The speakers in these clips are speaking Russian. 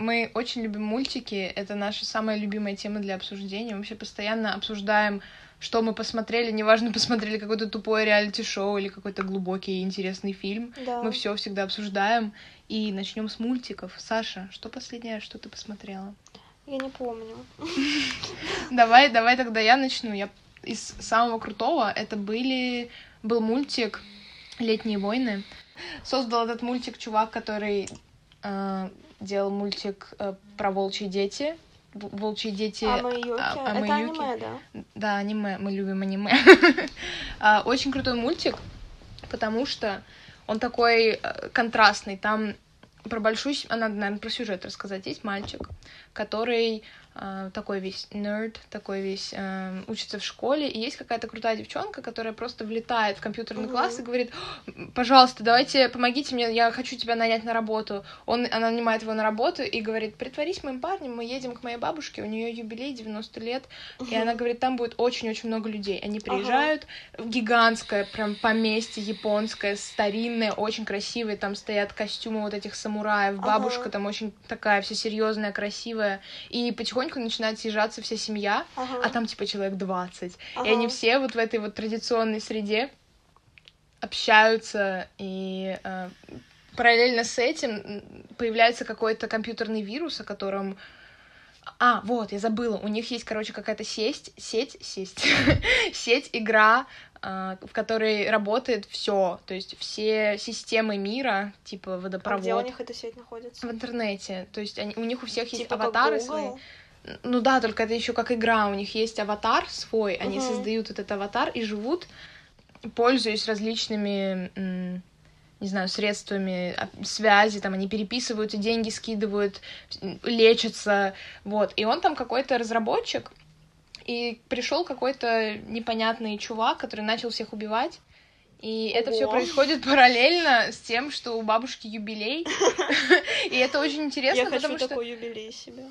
мы очень любим мультики, это наша самая любимая тема для обсуждения. Мы вообще постоянно обсуждаем, что мы посмотрели, неважно, посмотрели какое-то тупое реалити-шоу или какой-то глубокий и интересный фильм. Да. Мы все всегда обсуждаем. И начнем с мультиков. Саша, что последнее, что ты посмотрела? Я не помню. Давай, давай тогда я начну. Я из самого крутого это были был мультик Летние войны. Создал этот мультик чувак, который э, делал мультик э, про волчьи дети. Волчьи дети. Амаюки. а- Это Амаюки. аниме, да? Да, аниме, мы любим аниме. А, Очень крутой мультик, потому что он такой э, контрастный. Там про большую... а, Надо, наверное, про сюжет рассказать. Есть мальчик, который такой весь нерд, такой весь э, учится в школе, и есть какая-то крутая девчонка, которая просто влетает в компьютерный Мгм. класс и говорит, пожалуйста, давайте, помогите мне, я хочу тебя нанять на работу. Он, она нанимает его на работу и говорит, притворись моим парнем, мы едем к моей бабушке, у нее юбилей 90 лет, и она говорит, там будет очень-очень много людей. Они приезжают в гигантское прям поместье японское, старинное, очень красивое. Там стоят костюмы вот этих самураев. Бабушка там очень такая вся серьезная, красивая. И потихоньку начинает съезжаться вся семья, Ага. а там типа человек 20. И Ага. они все вот в этой вот традиционной среде общаются и э, параллельно с этим появляется какой-то компьютерный вирус, о котором а, вот, я забыла. У них есть, короче, какая-то сеть, сеть, сеть, сеть, игра, а, в которой работает все, то есть все системы мира, типа А водопровод, где у них эта сеть находится? в интернете. То есть они, у них у всех есть Типа как аватары свои. Ну да, только это еще как игра. У них есть аватар свой, они Мгм. создают этот аватар и живут, пользуясь различными, не знаю, средствами а, связи, там они переписываются, деньги скидывают, лечатся, вот. И он там какой-то разработчик, и пришел какой-то непонятный чувак, который начал всех убивать. И это все происходит параллельно с тем, что у бабушки юбилей. И это очень интересно, Я хочу потому что такой юбилей себе.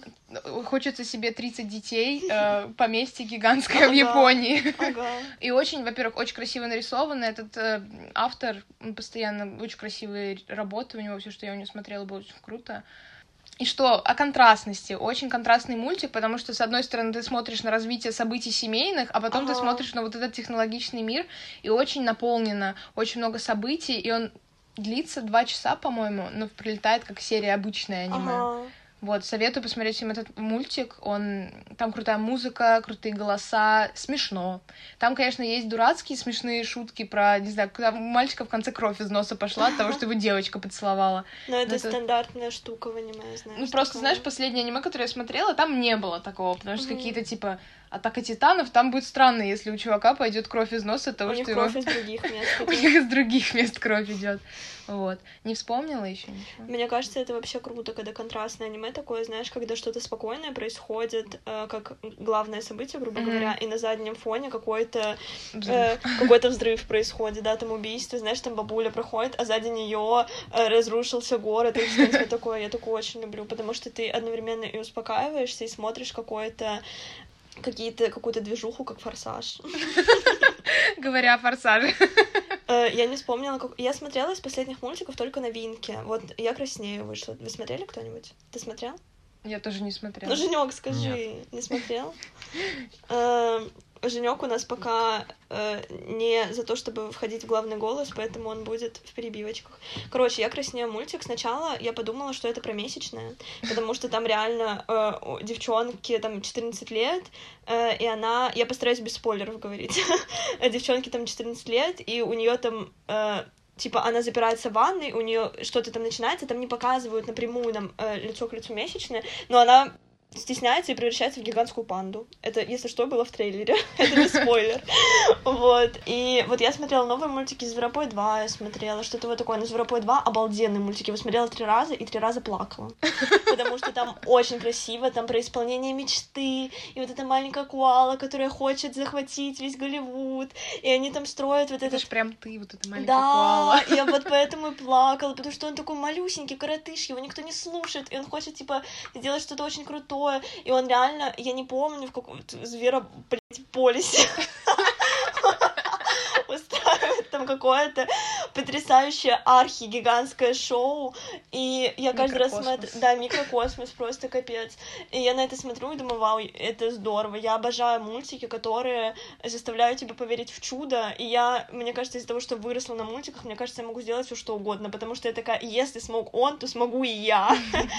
хочется себе 30 детей, э, поместье гигантское в. Японии. Ага. И очень, во-первых, очень красиво нарисовано. Этот э, автор, постоянно очень красивые работы у него, все, что я у него смотрела, было очень круто. И что о контрастности? Очень контрастный мультик, потому что, с одной стороны, ты смотришь на развитие событий семейных, а потом ты Ага. смотришь на вот этот технологичный мир, и очень наполнено, очень много событий, и он длится два часа, по-моему, но прилетает как серия обычная аниме. Ага. Вот, советую посмотреть всем этот мультик. Он там крутая музыка, крутые голоса, смешно. Там, конечно, есть дурацкие смешные шутки про, не знаю, когда у мальчика в конце кровь из носа пошла от того, что его девочка поцеловала. Но это, это- стандартная штука в аниме, знаешь. Ну, просто, знаешь, последнее аниме, которое я смотрела, там не было такого, потому что какие-то, типа, атака титанов, там будет странно, если у чувака пойдет кровь из носа того, У что его... кровь из других мест. У них из других мест кровь идет. Вот. Не вспомнила еще ничего. Мне кажется, это вообще круто, когда контрастное аниме такое, знаешь, когда что-то спокойное происходит, э, как главное событие, грубо говоря, и на заднем фоне какой-то э, какой-то взрыв происходит, да, там убийство, знаешь, там бабуля проходит, а сзади нее разрушился город, и что-то такое. Я такое очень люблю, потому что ты одновременно и успокаиваешься, и смотришь какое-то какие-то какую-то движуху, как форсаж. Говоря о форсаже. Э, Я не вспомнила, как... Я смотрела из последних мультиков только новинки. Вот «Я краснею» вышла. Вы смотрели кто-нибудь? Ты смотрел? Я тоже не смотрела. Ну, Женек, скажи, не смотрел? Женек у нас пока э, не за то, чтобы входить в главный голос, поэтому он будет в перебивочках. Короче, я краснею мультик. Сначала я подумала, что это про месячное, потому что там реально э, у девчонке там 14 лет, э, и она... Я постараюсь без спойлеров говорить. Девчонке там 14 лет, и у нее там э, типа она запирается в ванной, у нее что-то там начинается, там не показывают напрямую нам э, лицо к лицу месячное, но она стесняется и превращается в гигантскую панду. Это, если что, было в трейлере. Это не спойлер. Вот. И вот я смотрела новые мультики «Зверопой 2», я смотрела что-то вот такое. На «Зверопой 2» обалденные мультики. Я смотрела три раза и три раза плакала. Потому что там очень красиво, там про исполнение мечты, и вот эта маленькая куала, которая хочет захватить весь Голливуд, и они там строят вот Это этот ж прям ты, вот эта маленькая да, коала. я вот поэтому и плакала, потому что он такой малюсенький, коротыш, его никто не слушает, и он хочет, типа, сделать что-то очень крутое, и он реально, я не помню, в каком зверо, блядь, полисе устраивает там какое-то потрясающее архи-гигантское шоу, и я каждый раз смотрю... Да, микрокосмос, просто капец. И я на это смотрю и думаю, вау, это здорово. Я обожаю мультики, которые заставляют тебя поверить в чудо, и я, мне кажется, из-за того, что выросла на мультиках, мне кажется, я могу сделать все что угодно, потому что я такая, если смог он, то смогу и я.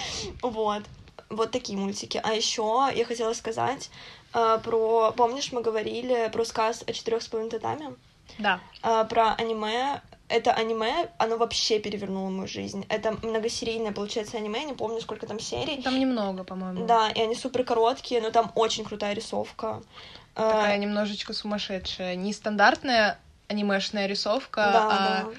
Вот. Вот такие мультики. А еще я хотела сказать э, про... Помнишь, мы говорили про сказ о четырех с половиной татами? Да. А, про аниме. Это аниме, оно вообще перевернуло мою жизнь. Это многосерийное, получается, аниме, не помню, сколько там серий. Там немного, по-моему. Да, и они супер короткие, но там очень крутая рисовка. А, Такая немножечко сумасшедшая. Нестандартная анимешная рисовка, да, а да.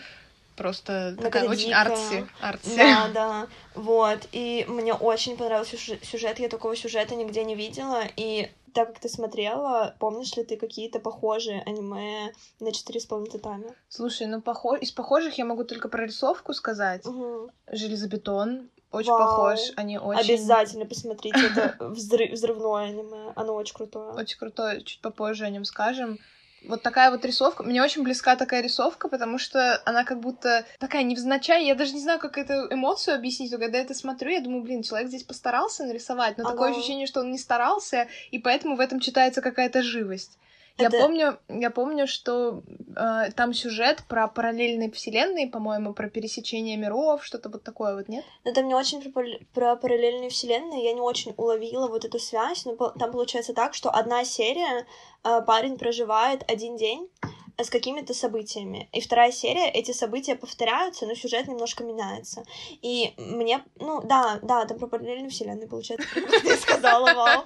Просто Ну, такая очень дикая. артси. артси. Да, да, вот. И мне очень понравился сюж- сюжет, я такого сюжета нигде не видела. И так как ты смотрела, помнишь ли ты какие-то похожие аниме на четыре с половиной татами? Слушай, ну похож... из похожих я могу только про рисовку сказать. Мгм. Железобетон. Очень Вау. похож. Они очень... Обязательно посмотрите, это взрыв, взрывное аниме, оно очень крутое. Очень крутое, чуть попозже о нем скажем. Вот такая вот рисовка. Мне очень близка такая рисовка, потому что она как будто такая невзначай. Я даже не знаю, как эту эмоцию объяснить, но когда я это смотрю, я думаю, блин, человек здесь постарался нарисовать, но такое Ага. ощущение, что он не старался, и поэтому в этом читается какая-то живость. Это- Я помню, я помню, что э, там сюжет про параллельные вселенные, по-моему, про пересечение миров, что-то вот такое вот, нет? Но там не очень про, про параллельные вселенные, я не очень уловила вот эту связь, но по- там получается так, что одна серия э, парень проживает один день с какими-то событиями, и вторая серия, эти события повторяются, но сюжет немножко меняется. И мне, ну да, да, там про параллельные вселенные получается, ты сказала, вау.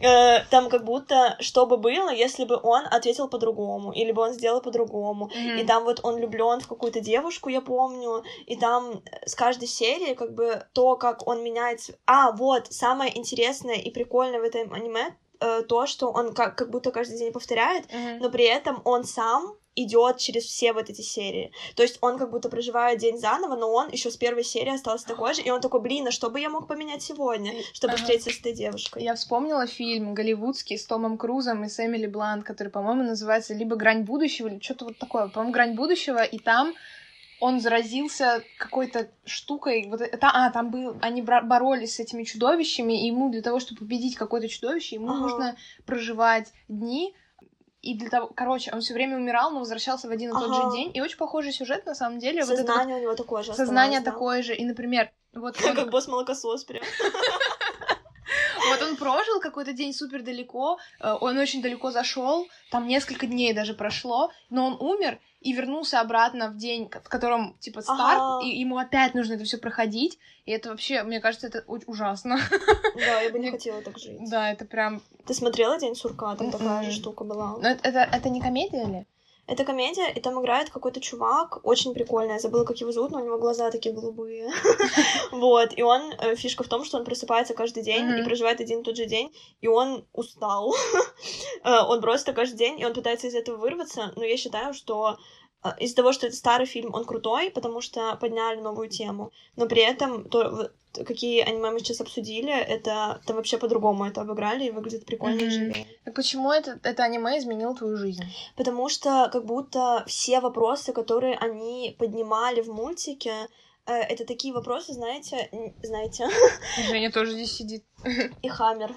Э, Там как будто, что бы было, если бы он ответил по-другому, или бы он сделал по-другому, и там вот он влюблен в какую-то девушку, я помню, и там с каждой серии как бы то, как он меняется... А, вот, самое интересное и прикольное в этом аниме э, то, что он как, как будто каждый день повторяет, Мгм. но при этом он сам идет через все вот эти серии. То есть он как будто проживает день заново, но он еще с первой серии остался такой же, и он такой, блин, а что бы я мог поменять сегодня, чтобы Ага. встретиться с этой девушкой? Я вспомнила фильм голливудский с Томом Крузом и с Эмили Блант, который, по-моему, называется либо «Грань будущего», или что-то вот такое. По-моему, «Грань будущего», и там он заразился какой-то штукой. Вот это, а, там был, они боролись с этими чудовищами, и ему для того, чтобы победить какое-то чудовище, ему Ага. нужно проживать дни. И для того, короче, он все время умирал, но возвращался в один и тот Ага. же день. И очень похожий сюжет, на самом деле. Вот это вот Сознание у него такое же сознание да. такое же. И, например, вот он, Как босс-молокосос прям. Вот он прожил какой-то день супер далеко, э, он очень далеко зашел, там несколько дней даже прошло, но он умер и вернулся обратно в день, в котором типа старт, Ага. и ему опять нужно это все проходить, и это вообще, мне кажется, это у- ужасно. Да, я бы не хотела так жить. Да, это прям. Ты смотрела День сурка? Там такая же штука была. Но это, это не комедия ли? Это комедия, и там играет какой-то чувак, очень прикольный, я забыла, как его зовут, но у него глаза такие голубые. Вот, и он, э, фишка в том, что он просыпается каждый день и проживает один и тот же день, и он устал. Э, Он просто каждый день, и он пытается из этого вырваться, но я считаю, что э, из-за того, что это старый фильм, он крутой, потому что подняли новую тему, но при этом то, какие аниме мы сейчас обсудили, это там вообще по-другому это обыграли и выглядит прикольно и Мгм. живее. Так почему это, это аниме изменило твою жизнь? Потому что как будто все вопросы, которые они поднимали в мультике, э, это такие вопросы, знаете, знаете, Женя тоже здесь сидит. и Хаммер.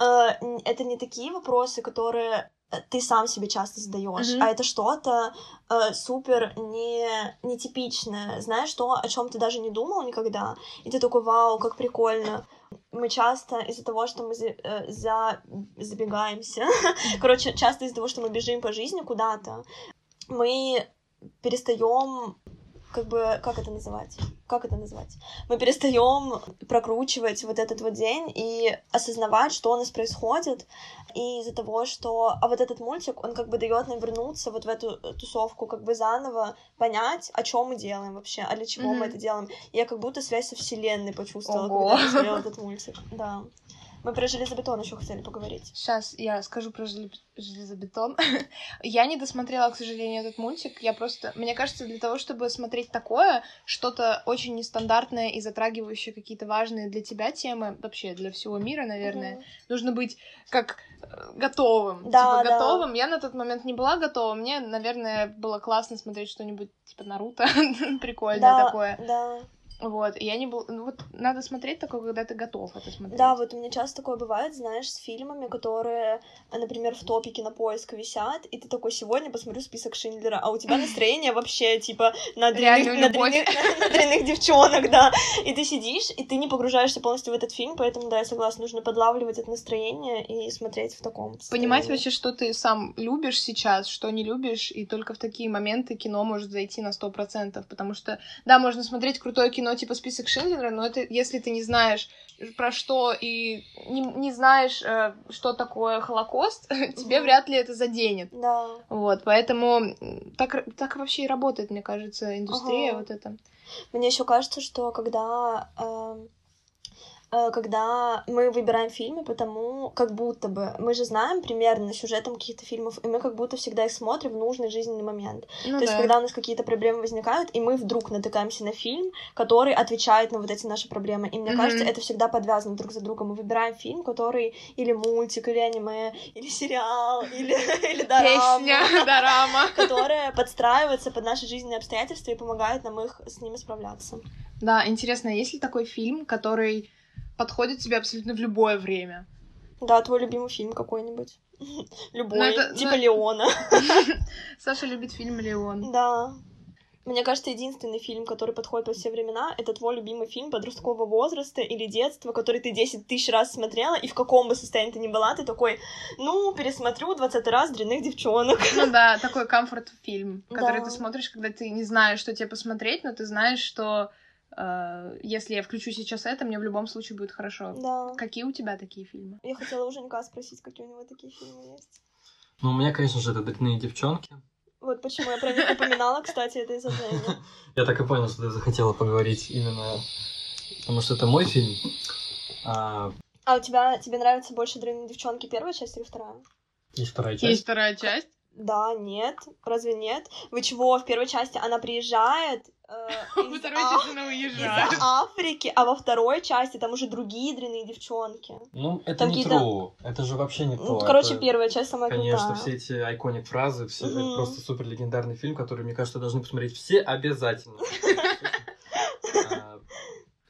Э, н- Это не такие вопросы, которые э, ты сам себе часто задаешь, Мгм. а это что-то э, супер не нетипичное, знаешь, то, о чем ты даже не думал никогда, и ты такой, вау, как прикольно. Мы часто из-за того, что мы за, э, за- забегаемся, короче, часто из-за того, что мы бежим по жизни куда-то, мы перестаем как бы, как это называть? Как это назвать? Мы перестаем прокручивать вот этот вот день и осознавать, что у нас происходит, и из-за того, что... А вот этот мультик, он как бы дает нам вернуться вот в эту тусовку, как бы заново понять, о чем мы делаем вообще, а для чего мы Мгм. это делаем. И я как будто связь со вселенной почувствовала, Ого. когда я смотрела этот мультик. Да. Мы про железобетон еще хотели поговорить. Сейчас я скажу про желе- железобетон. я не досмотрела, к сожалению, этот мультик. Я просто... Мне кажется, для того, чтобы смотреть такое, что-то очень нестандартное и затрагивающее какие-то важные для тебя темы, вообще для всего мира, наверное, нужно быть как э, готовым. Да, типа да. готовым. Я на тот момент не была готова. Мне, наверное, было классно смотреть что-нибудь типа Наруто. Прикольное Да, такое. да. Вот. И я не был. Ну вот надо смотреть такое, когда ты готов это смотреть. Да, вот у меня часто такое бывает, знаешь, с фильмами, которые, например, в топе кинопоиска висят, и ты такой, сегодня посмотрю список Шиндлера, а у тебя настроение вообще, типа, на дрянных, на дрянных- на дрянных девчонок, да. И ты сидишь, и ты не погружаешься полностью в этот фильм, поэтому, да, я согласна, нужно подлавливать это настроение и смотреть в таком Понимать вообще, что ты сам любишь сейчас, что не любишь, и только в такие моменты кино может зайти на сто процентов, потому что, да, можно смотреть крутое кино типа «Список Шиндлера», но это если ты не знаешь, про что, и не, не знаешь, э, что такое Холокост, тебе вряд ли это заденет. Да. Вот, поэтому так, так вообще и работает, мне кажется, индустрия Ага. вот эта. Мне еще кажется, что когда эм, э, когда мы выбираем фильмы, потому как будто бы мы же знаем примерно сюжетом каких-то фильмов, и мы как будто всегда их смотрим в нужный жизненный момент. Ну То есть, да. когда у нас какие-то проблемы возникают, и мы вдруг натыкаемся на фильм, который отвечает на вот эти наши проблемы. И мне Мгм. кажется, это всегда подвязано друг за другом. Мы выбираем фильм, который или мультик, или аниме, или сериал, или, или дорама Песня, дорама. которая подстраивается под наши жизненные обстоятельства и помогает нам их с ними справляться. Да, интересно, есть ли такой фильм, который подходит тебе абсолютно в любое время? Да, твой любимый фильм какой-нибудь. Любой, Ну, это- типа ну- Леона. Саша любит фильм «Леон». Да. Мне кажется, единственный фильм, который подходит по все времена, это твой любимый фильм подросткового возраста или детства, который ты 10 тысяч раз смотрела, и в каком бы состоянии ты ни была, ты такой, ну, пересмотрю 20 раз «Дрянных девчонок». Ну да, такой комфорт-фильм, который Да. ты смотришь, когда ты не знаешь, что тебе посмотреть, но ты знаешь, что если я включу сейчас это, мне в любом случае будет хорошо. Да. Какие у тебя такие фильмы? Я хотела у Женька спросить, какие у него такие фильмы есть. Ну, у меня, конечно же, это «Дрянные девчонки». Вот почему я про них упоминала, кстати, это из-за. Я так и понял, что ты захотела поговорить именно... Потому что это мой фильм. А, А у тебя, тебе нравятся больше «Дрянные девчонки» первая часть или вторая? и вторая часть. Есть вторая часть. Да, нет, разве нет? Вы чего, в первой части она приезжает э, Во из, второй А- части она из. Африки, а во второй части там уже другие дрянные девчонки. Ну, это Там не true. Это же вообще не Ну, то. короче, Это, первая часть самая Конечно, крутая. все эти айконик фразы, все, это Мгм. просто супер легендарный фильм, который, мне кажется, должны посмотреть все обязательно. А,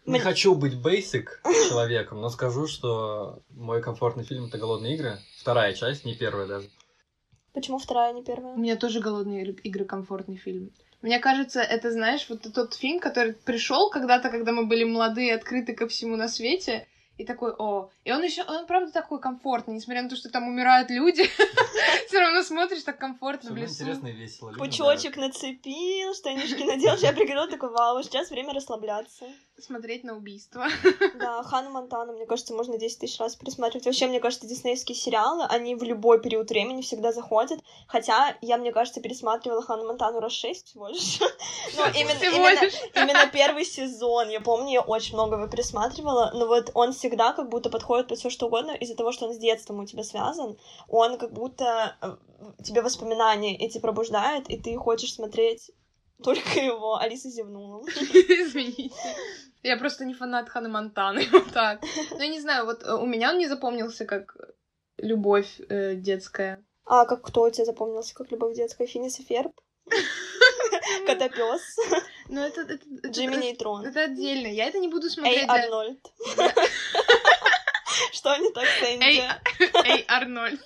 Не хочу быть basic человеком, но скажу, что мой комфортный фильм это Голодные игры. Вторая часть, не первая даже. Почему вторая, не У первая? меня тоже «Голодные игры» игры комфортный фильм. Мне кажется, это, знаешь, вот тот фильм, который пришел когда-то, когда мы были молодые, открыты ко всему на свете, и такой, о, и он еще, он правда такой комфортный, несмотря на то, что там умирают люди, все равно смотришь так комфортно в лесу. интересно и весело. Пучочек нацепил, штанишки надел, я прикрыла, такой, вау, сейчас время расслабляться. Смотреть на убийство. Да, Ханна Монтана, мне кажется, можно 10 тысяч раз пересматривать. Вообще, мне кажется, диснеевские сериалы, они в любой период времени всегда заходят. Хотя я, мне кажется, пересматривала Ханну Монтану раз 6 всего лишь. Ну, именно, именно, именно первый сезон. Я помню, я очень много его пересматривала, но вот он всегда как будто подходит под все что угодно из-за того, что он с детством у тебя связан. Он как будто э, тебе воспоминания эти пробуждает, и ты хочешь смотреть только его. Алиса зевнула. Извините. Я просто не фанат Ханы Монтаны, вот так. Ну, я не знаю, вот э, у меня он не запомнился как любовь э, детская. А как кто у тебя запомнился, как любовь детская? Финис и Ферб? Котопес. Ну, это... это, Джимми это- Нейтрон. Это отдельно. Я это не буду Эй, смотреть. для- Арнольд. Что не так с Эй? Эй, Арнольд.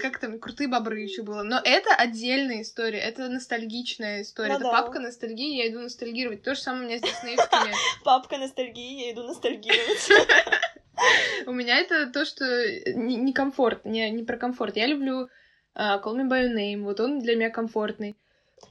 Как, там, крутые бобры еще было. Но это отдельная история, это ностальгичная история. Это папка ностальгии, я иду ностальгировать. То же самое у меня с диснеевскими. Папка ностальгии, я иду ностальгировать. У меня это то, что не, не комфорт, не, не про комфорт. Я люблю а, Call Me By Your Name, вот он для меня комфортный.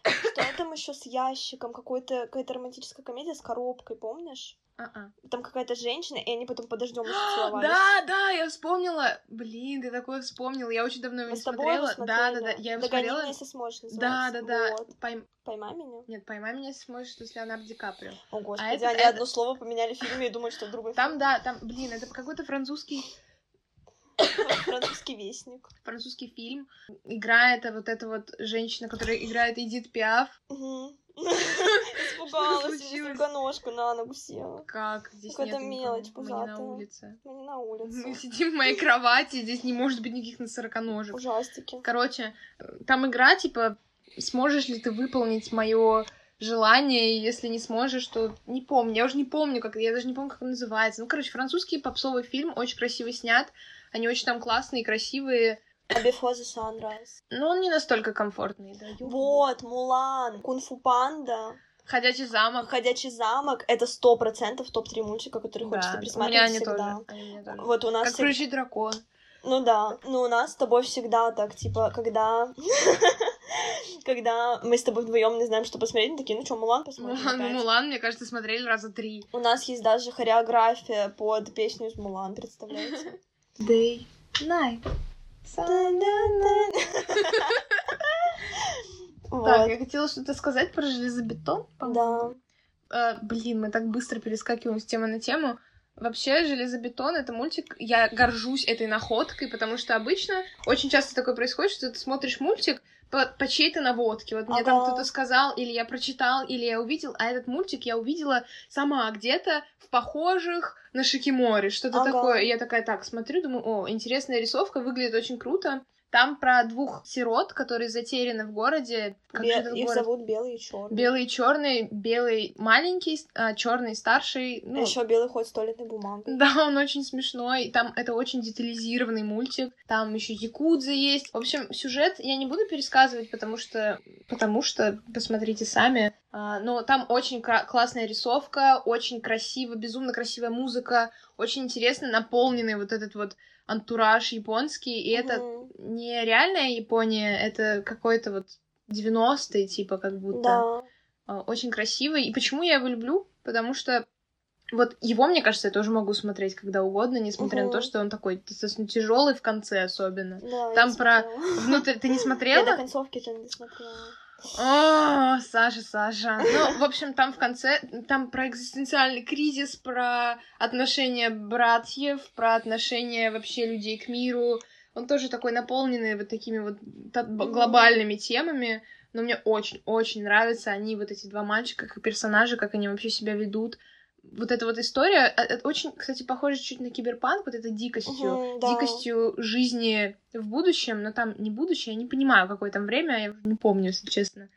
Что там еще с ящиком? Какой-то, какая-то романтическая комедия с коробкой, помнишь? А-а. Там какая-то женщина, и они потом под дождем еще целовались. Да, да, я вспомнила. Блин, ты такое вспомнила. Я очень давно его Мы не смотрела. Да, да, да. Я его Догони смотрела. меня, если сможешь, Да, называется. да, да. Вот. Пойм- Поймай меня. Нет, поймай меня, если сможешь, что с Леонардо Ди Каприо. О, господи, это- они это- одно слово поменяли в фильме и думают, что другой Там, да, там, блин, это какой-то французский. Французский вестник. французский фильм. Играет вот эта вот женщина, которая играет Эдит Пиаф. Испугалась, сороконожка на ногу села. Как? Здесь Какая-то мелочь никого. Мы не на пузатая. улице. Мы не на Мы улице. сидим в моей кровати, здесь не может быть никаких носорогоножек. Ужастики. Короче, там игра, типа, сможешь ли ты выполнить мое желание, и если не сможешь, то не помню. Я уже не помню, как я даже не помню, как он называется. Ну, короче, французский попсовый фильм, очень красиво снят. Они очень там классные, красивые. А Before the Sunrise. Но он не настолько комфортный, да. Вот, Мулан, Кунг-фу Панда, Ходячий замок. Ходячий замок. Это сто процентов топ-3 мультика, которые хочется Да, у меня они всегда. тоже. Они тоже. Вот у нас Как всег- прыжий дракон. Ну да, ну у нас с тобой всегда так, типа, когда... Когда мы с тобой вдвоем не знаем, что посмотреть, мы такие, ну что, Мулан посмотрим Мулан, опять?» Мулан, мне кажется, смотрели раза три. У нас есть даже хореография под песню из Мулан, представляете? Day, night, Так, я хотела что-то сказать про железобетон, по-моему. да. Э, блин, мы так быстро перескакиваем с темы на тему. Вообще, «Железобетон» — это мультик, я горжусь этой находкой, потому что обычно очень часто такое происходит, что ты смотришь мультик по, по чьей-то наводке. Вот мне там Ага. кто-то сказал, или я прочитал, или я увидел, а этот мультик я увидела сама где-то в похожих на Шикиморе, что-то Ага. такое. И я такая, так, смотрю, думаю, о, интересная рисовка, выглядит очень круто. Там про двух сирот, которые затеряны в городе. Как же Бе- этот Их город? зовут Белый и Черный. Белый и черный, белый маленький, черный старший. А Ну, еще Белый ходит с туалетной бумагой. да, он очень смешной. Там это очень детализированный мультик. Там еще якудза есть. В общем, сюжет я не буду пересказывать, потому что потому что посмотрите сами. А, Но там очень классная рисовка, очень красиво, безумно красивая музыка, очень интересно наполненный вот этот вот антураж японский. И это Мгм. не реальная Япония, это какой-то вот 90-е, типа, как будто. Да. А, Очень красивый. И почему я его люблю? Потому что вот его, мне кажется, я тоже могу смотреть когда угодно, несмотря на то, что он такой достаточно тяжелый в конце особенно. Да, Там про- смотрела. Внутрь ты не Я до смотрела? концовки это не досмотрела. О, Саша, Саша. Ну, в общем, там в конце, там про экзистенциальный кризис, про отношения братьев, про отношения вообще людей к миру. Он тоже такой наполненный вот такими вот глобальными темами. Но мне очень-очень нравятся они, вот эти два мальчика, как персонажи, как они вообще себя ведут. Вот эта вот история, э, э, очень, кстати, похожа чуть на киберпанк, вот этой дикостью Мгм, да. дикостью жизни в будущем, но там не будущее, я не понимаю, какое там время, я не помню, если честно.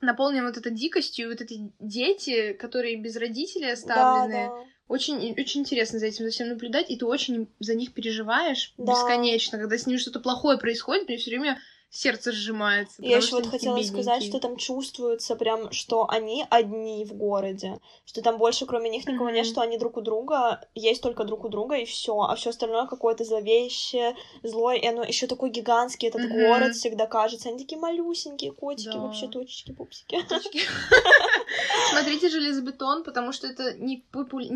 Наполнен вот этой дикостью, вот эти дети, которые без родителей оставлены. Да, да. Очень, очень интересно за этим за всем наблюдать, и ты очень за них переживаешь Да. бесконечно. Когда с ними что-то плохое происходит, мне все время сердце сжимается. Я еще вот хотела сказать, бедненькие. что там чувствуется прям, что они одни в городе, что там больше кроме них никого нет, Мгм. что они друг у друга, есть только друг у друга и все, а все остальное какое-то зловещее, злое, и оно еще такой гигантский этот Мгм. город всегда кажется, они такие малюсенькие котики, Да. вообще точечки, пупсики. Смотрите «Железобетон», потому что это не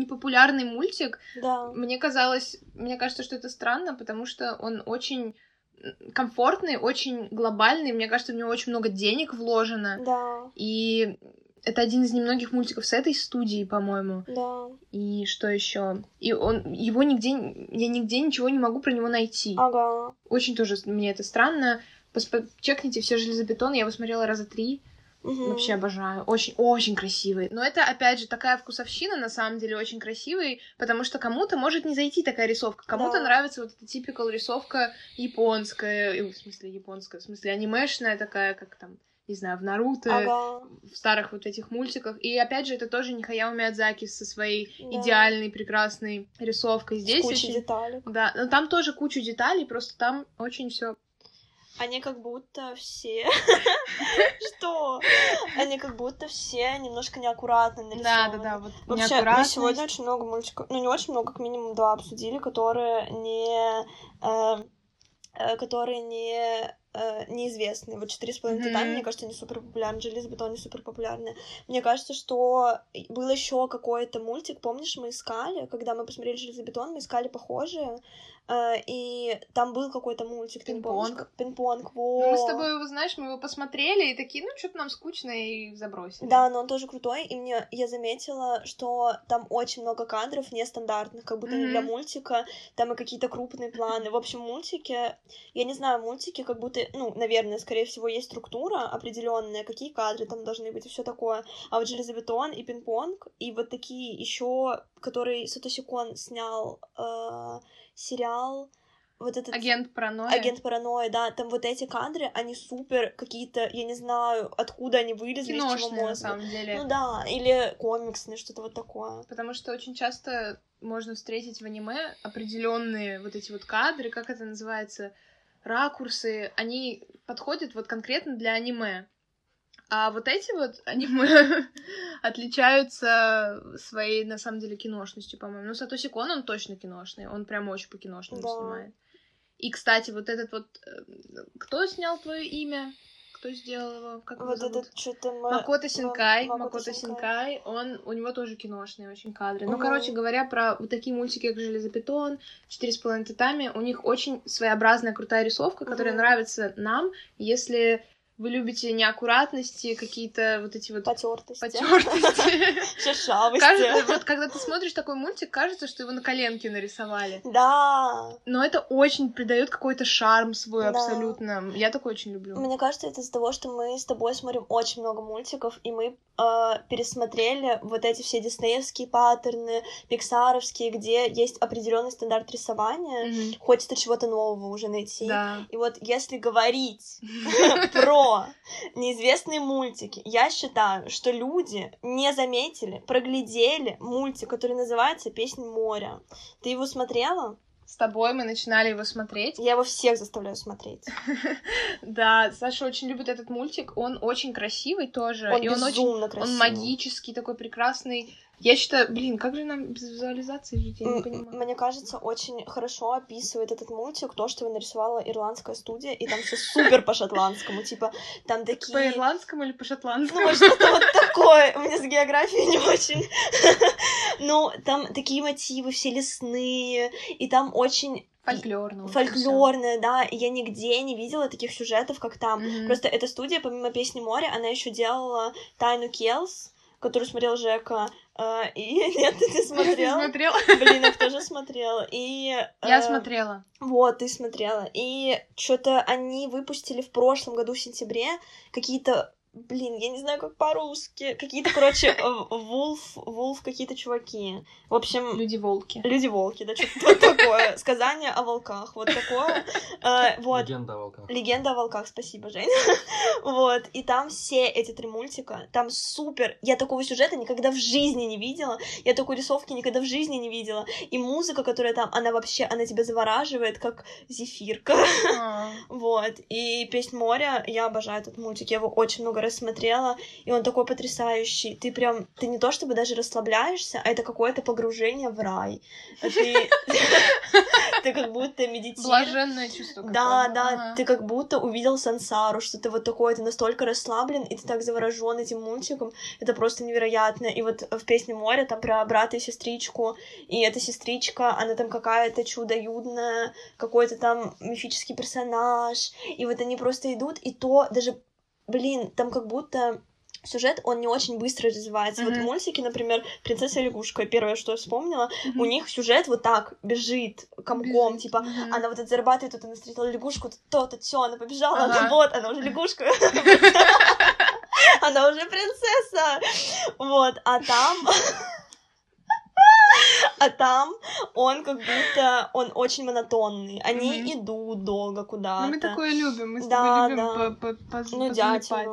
популярный мультик, Да. Мне казалось, мне кажется, что это странно, потому что он очень комфортный, очень глобальный. Мне кажется, в него очень много денег вложено. Да, И это один из немногих мультиков с этой студии, по-моему. да. И что еще? И он его нигде, я нигде ничего не могу про него найти. Ага. Очень тоже мне это странно. Пос- Чекните все железобетон, я его смотрела раза три. Мгм. Вообще обожаю. Очень, очень красивый. Но это, опять же, такая вкусовщина, на самом деле, очень красивый, потому что кому-то может не зайти такая рисовка. Кому-то Да. нравится вот эта типикал рисовка японская, э, в смысле японская, в смысле анимешная такая, как там, не знаю, в Наруто, Ага. в старых вот этих мультиках. И опять же, это тоже не Хаяо Миядзаки со своей Да. идеальной, прекрасной рисовкой. С Здесь кучей очень... деталек. Да, но там тоже кучу деталей, просто там очень все Они как будто все... Что? Они как будто все немножко неаккуратно нарисованы. Да, да, да, вот Вообще, мы сегодня очень много мультиков, ну не очень много, как минимум два обсудили, которые не... э, э, которые не э, неизвестные. Вот четыре с половиной татами, мне кажется, не супер популярны. Железобетон не супер популярны. Мне кажется, что был еще какой-то мультик, помнишь, мы искали, когда мы посмотрели железобетон, мы искали похожие, э, и там был какой-то мультик? Пинг-понг. Пинг-понг, Ну, мы с во. тобой его, знаешь, мы его посмотрели и такие, ну, что-то нам скучно, и забросили. Да, но он тоже крутой, и мне я заметила, что там очень много кадров нестандартных, как будто не для мультика, там и какие-то крупные планы. В общем, мультики, я не знаю, мультики как будто ну, наверное, скорее всего, есть структура определенная, какие кадры там должны быть и все такое. А вот железобетон и пинг-понг, и вот такие еще, который Сатоси Кон снял э, сериал вот этот... Агент паранойя. Агент паранойя, да, там вот эти кадры, они супер какие-то, я не знаю, откуда они вылезли, Киношные, из чего на мозга. самом деле. Ну да, или комиксные, что-то вот такое. Потому что очень часто можно встретить в аниме определенные вот эти вот кадры, как это называется, ракурсы, они подходят вот конкретно для аниме. А вот эти вот аниме отличаются своей, на самом деле, киношностью, по-моему. Ну, Сатоси Кон, он точно киношный, он прям очень по-киношному Да. снимает. И, кстати, вот этот вот... э, Кто снял твое имя? Кто сделал его? Как его Вот зовут? этот что-то... Макото Синкай, Макото Синкай. Он, у него тоже киношные очень кадры. Ну, короче говоря, про вот такие мультики, как «Железобетон», «Четыре с половиной татами», у них очень своеобразная крутая рисовка, которая нравится нам, если вы любите неаккуратности, какие-то вот эти вот Потертости. потертости. Шершавости. Кажется, вот когда ты смотришь такой мультик, кажется, что его на коленке нарисовали. Да. Но это очень придает какой-то шарм свой Да. абсолютно. Я такой очень люблю. Мне кажется, это из-за того, что мы с тобой смотрим очень много мультиков, и мы э, пересмотрели вот эти все диснеевские паттерны, пиксаровские, где есть определенный стандарт рисования. Хочется чего-то нового уже найти. Да. И вот если говорить про неизвестные мультики, я считаю, что люди не заметили, проглядели мультик, который называется «Песнь моря». Ты его смотрела? С тобой мы начинали его смотреть. Я его всех заставляю смотреть. Да, Саша очень любит этот мультик. Он очень красивый тоже. Он и он очень безумно красивый. он магический, такой прекрасный. Я считаю, блин, как же нам без визуализации жить, я не понимаю. Мне кажется, очень хорошо описывает этот мультик то, что его нарисовала ирландская студия, и там все супер по-шотландскому, типа, там такие... По-ирландскому или по-шотландскому? Ну, что-то вот такое. У меня с географией не очень. Ну, там такие мотивы все лесные, и там очень Фольклорно. очень фольклорное, да, я нигде не видела таких сюжетов, как там. Мгм. Просто эта студия, помимо песни Море, она еще делала Тайну Келс, которую смотрел Жека. Э, И нет, ты не Ты смотрел? смотрела? Блин, я тоже смотрела. И Я э, смотрела. Вот, ты смотрела. И что-то они выпустили в прошлом году в сентябре какие-то Блин, я не знаю, как по-русски. Какие-то, короче, э, Вулф, Вулф какие-то чуваки. В общем, Люди-волки. люди-волки, да, что-то вот такое. Сказание о волках, вот такое. Э, Вот, Легенда о волках. Легенда о волках, спасибо, Жень. вот, и там все эти три мультика, там супер. Я такого сюжета никогда в жизни не видела, я такой рисовки никогда в жизни не видела. И музыка, которая там, она вообще, она тебя завораживает, как зефирка. А. вот, и «Песнь моря», я обожаю этот мультик, я его очень много раз смотрела, и он такой потрясающий. Ты прям, ты не то чтобы даже расслабляешься, а это какое-то погружение в рай. А Ты, ты как будто медитируешь. Блаженное чувство. Да, да, ты как будто увидел сансару, что-то вот такое, ты настолько расслаблен, и ты так заворожен этим мультиком, это просто невероятно. И вот в песне Море там про брата и сестричку, и эта сестричка, она там какая-то чудо-юдная, какой-то там мифический персонаж, и вот они просто идут, и то даже, блин, там как будто сюжет, он не очень быстро развивается. Вот в мультике, например, «Принцесса и лягушка», первое, что я вспомнила, Мгм. у них сюжет вот так бежит комком, Бежит. типа, Мгм. она вот это зарабатывает, тут она встретила лягушку, тут то-то, все, она побежала, Ага. она вот, она уже лягушка. Она уже принцесса. Вот, а там... А там он как будто, он очень монотонный. Они идут долго Ну, куда-то. мы такое любим, мы с Да, тобой да. любим по- по- Ну, позалипать.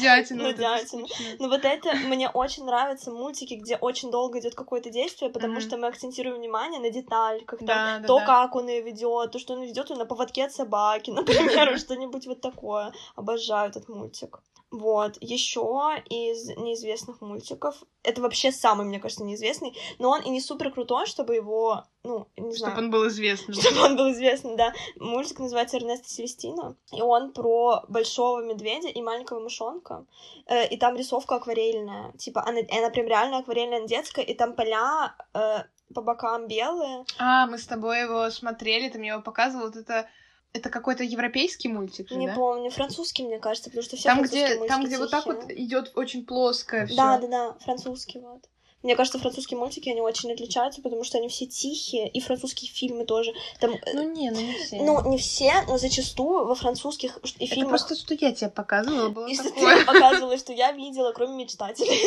Дятину. А, Ну, дятину. Ну, вот это мне очень нравятся мультики, где очень долго идет какое-то действие, потому что мы акцентируем внимание на деталь, как там то, как он ее ведет, то, что он ведет на поводке от собаки, например, что-нибудь вот такое. Обожаю этот мультик. Вот, еще из неизвестных мультиков. Это вообще самый, мне кажется, неизвестный, но он и не супер крутой, чтобы его, ну, не знаю. Чтобы он был известным. Чтобы он был известен, да. Мультик называется Эрнесто Селестино, и он про большого медведя и маленького мышонка. Э, и там рисовка акварельная. Типа, она, она прям реально акварельная, она детская, и там поля э, по бокам белые. А, мы с тобой его смотрели, ты мне его показывал. Вот это, это какой-то европейский мультик же, Не да? помню, французский, мне кажется, потому что все Там, где, там, где вот так вот идет очень плоское все. Да, да, да, французский вот. Мне кажется, французские мультики, они очень отличаются, потому что они все тихие, и французские фильмы тоже. Там, э, Ну не, ну не все. ну, не все, но зачастую во французских и это фильмах... просто что я тебе показывала, было И что такое. ты показывала, что я видела, кроме мечтателей.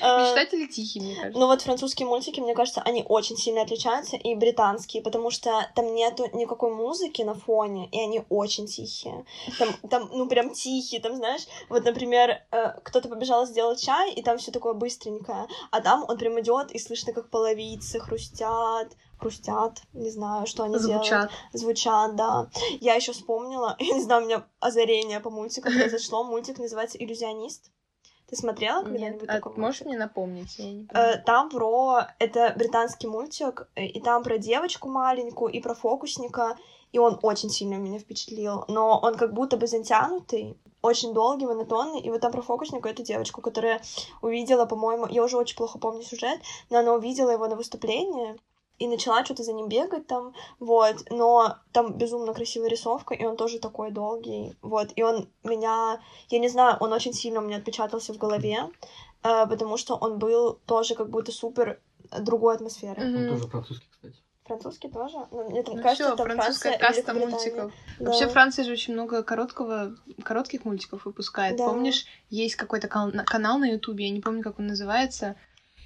Э, Мечтатели тихие, мне кажется. Ну вот французские мультики, мне кажется, они очень сильно отличаются, и британские, потому что там нету никакой музыки на фоне, и они очень тихие. Там, там ну прям тихие, там, знаешь, вот, например, э, кто-то побежал сделать чай, и там все такое быстренькое, а там он прям идет, и слышно, как половицы хрустят, хрустят, не знаю, что они делают. Звучат. Звучат, да. Я еще вспомнила, я не знаю, у меня озарение по мультикам произошло. Мультик называется «Иллюзионист». Ты смотрела Нет, когда-нибудь а такой можешь мультик? мне напомнить? Я не Э, помню. Там про... Это британский мультик, и там про девочку маленькую, и про фокусника, и он очень сильно меня впечатлил. Но он как будто бы затянутый, очень долгий, монотонный, и вот там про фокусника эту девочку, которая увидела, по-моему, я уже очень плохо помню сюжет, но она увидела его на выступлении, и начала что-то за ним бегать там, вот, но там безумно красивая рисовка, и он тоже такой долгий, вот, и он меня, я не знаю, он очень сильно у меня отпечатался в голове, э, потому что он был тоже как будто супер другой атмосферы. Мгм. Он тоже французский, кстати. Французский тоже? Ну, мне там Ну кажется, это французская Франция, каста мультиков. Да. Вообще Франция же очень много короткого, коротких мультиков выпускает. Да. Помнишь, есть какой-то кан- на- канал на Ютубе, я не помню, как он называется,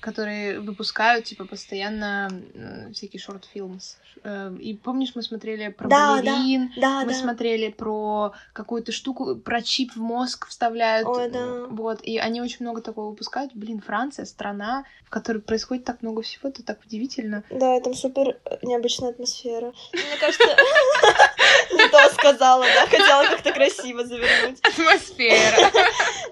которые выпускают, типа, постоянно э, всякие шорт-фильмс. Э, и помнишь, мы смотрели про Да, балерин, Да, мы да. смотрели про какую-то штуку, про чип в мозг вставляют. Ой, да. Вот, и они очень много такого выпускают. Блин, Франция, страна, в которой происходит так много всего, это так удивительно. Да, там супер э, необычная атмосфера. Ну, Мне кажется, не то сказала, да, хотела как-то красиво завернуть. Атмосфера.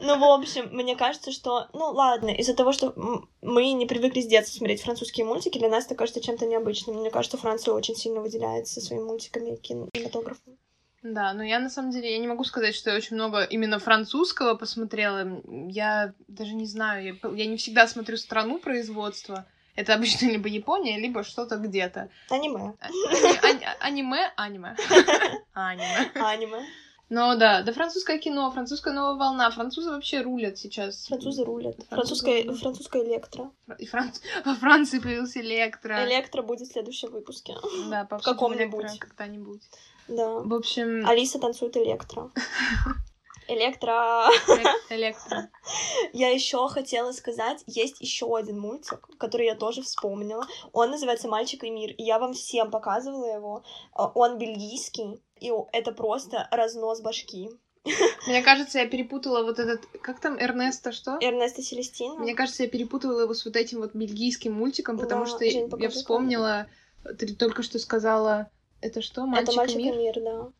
Ну, в общем, мне кажется, что, ну, ладно, из-за того, что мы не привыкли с детства смотреть французские мультики, для нас это кажется чем-то необычным. Мне кажется, Франция очень сильно выделяется своими мультиками и кинематографом. Да, но я на самом деле, я не могу сказать, что я очень много именно французского посмотрела. Я даже не знаю, я, я не всегда смотрю страну производства. Это обычно либо Япония, либо что-то где-то. Аниме. А- ани- ани- Аниме, аниме. Аниме. Аниме. Но да, да французское кино, французская новая волна. Французы вообще рулят сейчас. Французы рулят. Французы Французская, французская электро. И Франц- Во Франции появился электро. Электро будет в следующем выпуске. Да, по каком-нибудь. когда-нибудь. Да. В общем, Алиса танцует электро. Электро. элек- электро. Я еще хотела сказать, есть еще один мультик, который я тоже вспомнила. Он называется «Мальчик и мир», и я вам всем показывала его. А, Он бельгийский, и это просто разнос башки. Мне кажется, я перепутала вот этот... Как там, Эрнеста что? Эрнеста Селестина. Мне кажется, я перепутала его с вот этим вот бельгийским мультиком, потому Да, что Жень, я вспомнила... Ты только что сказала... Это что, «Мальчик, это «Мальчик и мир»? мир», да.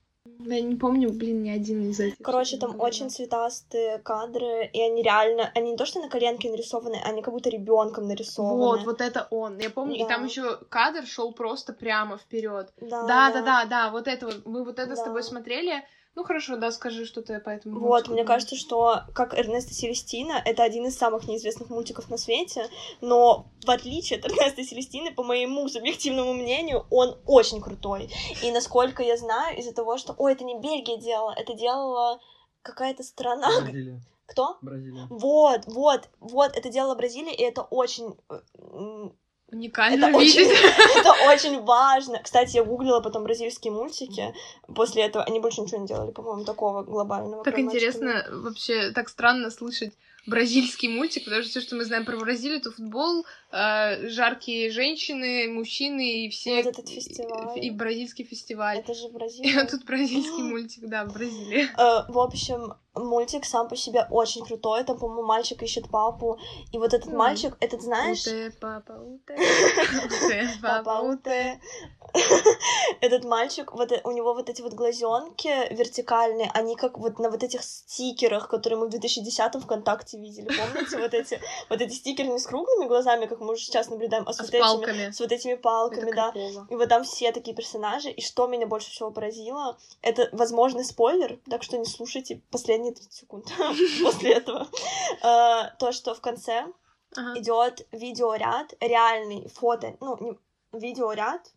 Я не помню, блин, ни один из этих. Короче, там ты очень цветастые кадры, и они реально, они не то что на коленке нарисованы, они как будто ребенком нарисованы. Вот, вот это он. Я помню, и там Да. еще кадр шел просто прямо вперед. Да, Да, да, да, да, вот это вот. Мы вот это с Да. тобой смотрели. Ну хорошо, да, скажи, что ты по этому. Вот, мне кажется, что как Эрнеста Селестина, это один из самых неизвестных мультиков на свете, но в отличие от Эрнеста Селестины, по моему субъективному мнению, он очень крутой. И насколько я знаю, из-за того, что, ой, это не Бельгия делала, это делала какая-то страна. Бразилия. Кто? Бразилия. Вот, вот, вот, это делала Бразилия, и это очень... Уникально Это очень, видеть. это очень важно. Кстати, я гуглила потом бразильские мультики. После этого они больше ничего не делали, по-моему, такого глобального. Так кроме «Мальчика и интересно, вообще так странно слышать бразильский мультик, потому что все, что мы знаем про Бразилию, это футбол, э, жаркие женщины, мужчины и все... Вот этот фестиваль. И, и бразильский фестиваль. Это же И Бразилия. вот тут бразильский мультик, да, в Бразилии. Э, В общем, мультик сам по себе очень крутой. Там, по-моему, мальчик ищет папу. И вот этот М. мальчик, этот, знаешь... Уте, папа, уте. Уте, папа, уте. Этот мальчик, вот э- у него вот эти вот глазенки вертикальные, они как вот на вот этих стикерах, которые мы в 2010-м ВКонтакте видели, помните? Вот эти, вот эти стикеры не с круглыми глазами, как мы уже сейчас наблюдаем, а с, А вот с этими, палками. с вот этими палками, да. И вот там все такие персонажи. И что меня больше всего поразило, это возможный спойлер, так что не слушайте последние 30 секунд после этого. Э, То, что в конце идет видеоряд, реальный фото, ну, не видеоряд,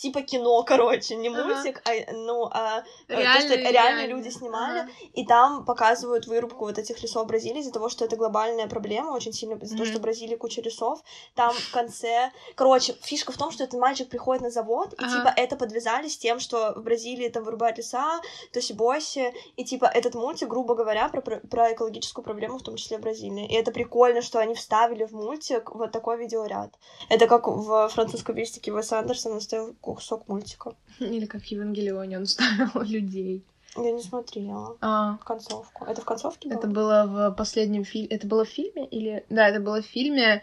типа кино, короче, не Ага. мультик, а, ну, а э, то, Реальные, что реальные реальные. люди снимали, Ага. и там показывают вырубку вот этих лесов Бразилии из-за того, что это глобальная проблема, очень сильно из-за того, Мгм. что в Бразилии куча лесов. Там в конце... Короче, фишка в том, что этот мальчик приходит на завод, и Ага. типа это подвязали с тем, что в Бразилии там вырубают леса, тоси-боси, и типа этот мультик, грубо говоря, про, про, про экологическую проблему, в том числе в Бразилии. И это прикольно, что они вставили в мультик вот такой видеоряд. Это как в французском мистике Уэса Андерсона оставил кусок мультика. Или как в Евангелионе он ставил людей. Я не смотрела А, концовку. Это в концовке было? это было в последнем фильме. Это было в фильме? Или. Да, это было в фильме.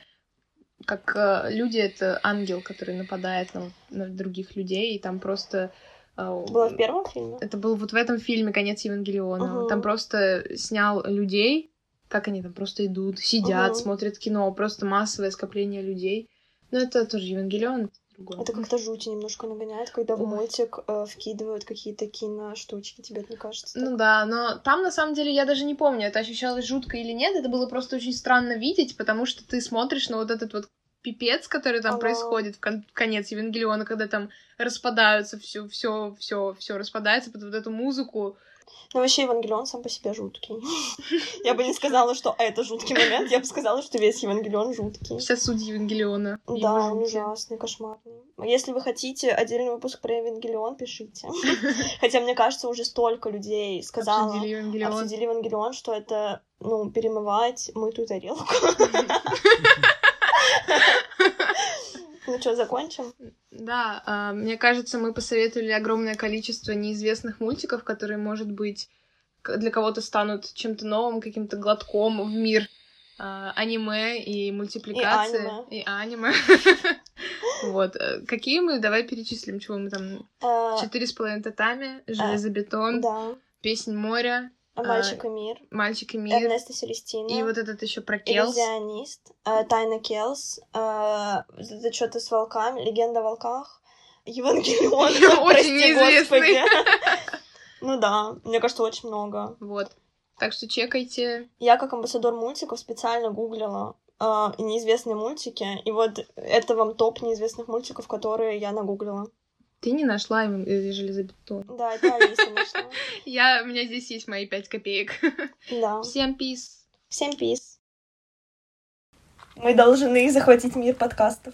Как э, люди это ангел, который нападает на, на других людей, и там просто. э, Было в первом фильме? Это был вот в этом фильме конец Евангелиона. Мгм. Там просто снял людей, как они там просто идут, сидят, Мгм. смотрят кино, просто массовое скопление людей. Но это тоже Евангелион, это другое. Это как-то жути немножко нагоняет, когда в Ой. мультик э, вкидывают какие-то киноштучки, тебе это не кажется? Ну так? да, но там на самом деле я даже не помню, это ощущалось жутко или нет, это было просто очень странно видеть, потому что ты смотришь на вот этот вот пипец, который там Ага. происходит в, кон- в конец Евангелиона, когда там распадаются все, все, все, все распадается под вот эту музыку. Ну, вообще, Евангелион сам по себе жуткий. Я бы не сказала, что это жуткий момент, я бы сказала, что весь Евангелион жуткий. Вся суть Евангелиона. Да, он ужасный, кошмарный. Если вы хотите отдельный выпуск про Евангелион, пишите. Хотя, мне кажется, уже столько людей сказала, Обсудили Евангелион. обсудили Евангелион, что это, ну, перемывать мытую тарелку. Ну что, закончим? Да, а, мне кажется, мы посоветовали огромное количество неизвестных мультиков, которые, может быть, для кого-то станут чем-то новым, каким-то глотком в мир а, аниме и мультипликации. И аниме. Вот. э, Какие мы? Давай перечислим, чего мы там... Э, Четыре с половиной татами, железобетон, Да. песнь моря, Мальчик и мир. мальчик и мир. Эрнеста Селестина. И вот этот еще про Келс. Иллюзионист, э, Тайна Келс, э, это что-то с волками, Легенда о волках, Евангелион, Очень неизвестный. Ну да, мне кажется, очень много. Вот. Так что чекайте. Я как амбассадор мультиков специально гуглила э, неизвестные мультики, и вот это вам топ неизвестных мультиков, которые я нагуглила. Ты не нашла э, железобетон. Да, это Алиса нашла. Я, у меня здесь есть мои пять копеек. Да. Всем пис. Всем пис. Мы должны захватить мир подкастов.